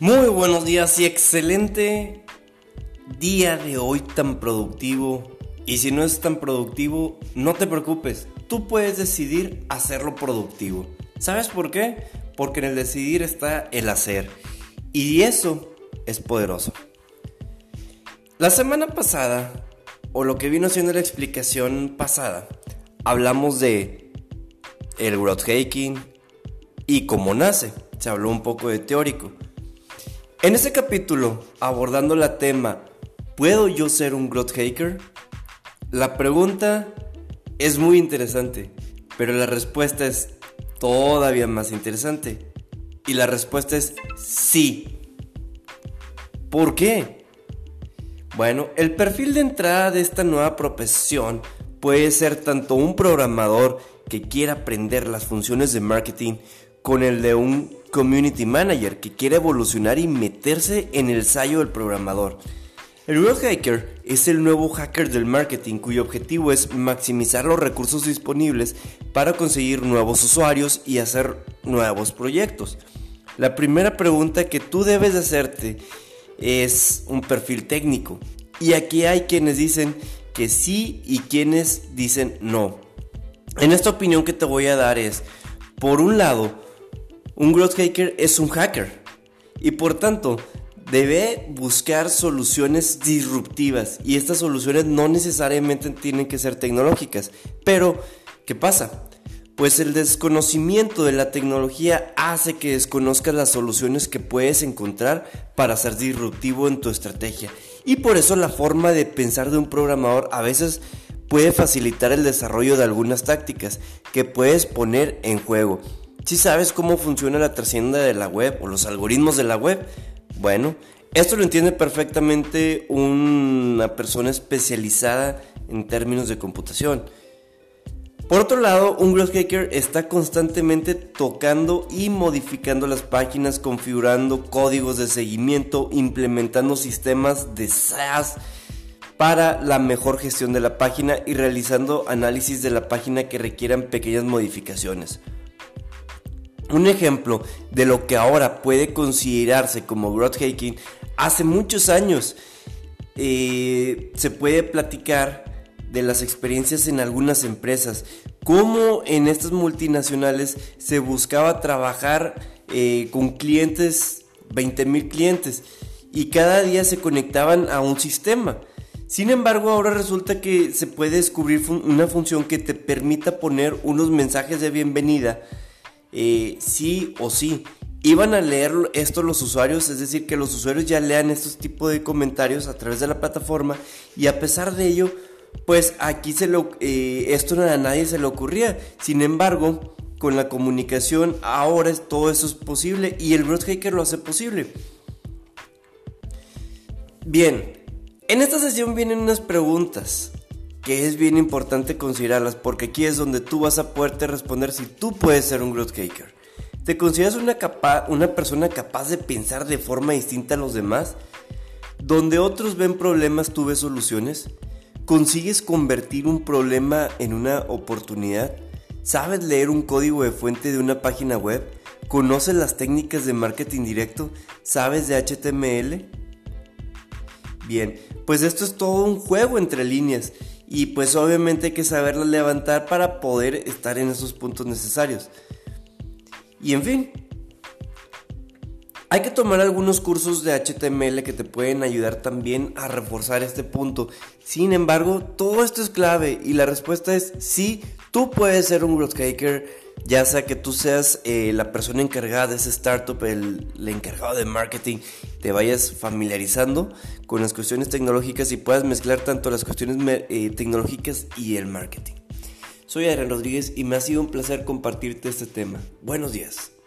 Muy buenos días y excelente día de hoy tan productivo. Y si no es tan productivo, no te preocupes, tú puedes decidir hacerlo productivo. ¿Sabes por qué? Porque en el decidir está el hacer. Y eso es poderoso. La semana pasada, o lo que vino siendo la explicación pasada, hablamos de el growth hacking y cómo nace. Se habló un poco de teórico. En este capítulo, abordando la tema ¿Puedo yo ser un growth hacker? La pregunta es muy interesante, pero la respuesta es todavía más interesante. Y la respuesta es sí. ¿Por qué? Bueno, el perfil de entrada de esta nueva profesión puede ser tanto un programador que quiera aprender las funciones de marketing con el de un community manager que quiere evolucionar y meterse en el sallo del programador. El Growth Hacker es el nuevo hacker del marketing cuyo objetivo es maximizar los recursos disponibles para conseguir nuevos usuarios y hacer nuevos proyectos. La primera pregunta que tú debes hacerte es un perfil técnico. Y aquí hay quienes dicen que sí y quienes dicen no. En esta opinión que te voy a dar es, por un lado, un growth hacker es un hacker y por tanto debe buscar soluciones disruptivas y estas soluciones no necesariamente tienen que ser tecnológicas. Pero, ¿qué pasa? Pues el desconocimiento de la tecnología hace que desconozcas las soluciones que puedes encontrar para ser disruptivo en tu estrategia. Y por eso la forma de pensar de un programador a veces puede facilitar el desarrollo de algunas tácticas que puedes poner en juego. Si sabes cómo funciona la trascienda de la web o los algoritmos de la web, bueno, esto lo entiende perfectamente una persona especializada en términos de computación. Por otro lado, un growth hacker está constantemente tocando y modificando las páginas, configurando códigos de seguimiento, implementando sistemas de SaaS para la mejor gestión de la página y realizando análisis de la página que requieran pequeñas modificaciones. Un ejemplo de lo que ahora puede considerarse como growth hacking, hace muchos años eh, se puede platicar de las experiencias en algunas empresas, cómo en estas multinacionales se buscaba trabajar eh, con clientes, 20 mil clientes, y cada día se conectaban a un sistema. Sin embargo, ahora resulta que se puede descubrir una función que te permita poner unos mensajes de bienvenida eh, sí o sí. Iban a leer esto los usuarios, es decir, que los usuarios ya lean estos tipos de comentarios a través de la plataforma y a pesar de ello, pues aquí se lo, eh, esto a nadie se le ocurría. Sin embargo, con la comunicación ahora todo eso es posible y el Growth Hacker lo hace posible. Bien, en esta sesión vienen unas preguntas que es bien importante considerarlas porque aquí es donde tú vas a poderte responder si tú puedes ser un growth hacker. ¿Te consideras una, una persona capaz de pensar de forma distinta a los demás? Donde otros ven problemas, tú ves soluciones. ¿Consigues convertir un problema en una oportunidad? ¿Sabes leer un código de fuente de una página web? ¿Conoces las técnicas de marketing directo? ¿Sabes de HTML? Bien, pues esto es todo un juego entre líneas y pues obviamente hay que saberla levantar para poder estar en esos puntos necesarios. Y en fin, hay que tomar algunos cursos de HTML que te pueden ayudar también a reforzar este punto. Sin embargo, todo esto es clave y la respuesta es sí, tú puedes ser un growth hacker ya sea que tú seas eh, la persona encargada de ese startup, el, encargado de marketing, te vayas familiarizando con las cuestiones tecnológicas y puedas mezclar tanto las cuestiones eh, tecnológicas y el marketing. Soy Adrián Rodríguez y me ha sido un placer compartirte este tema. Buenos días.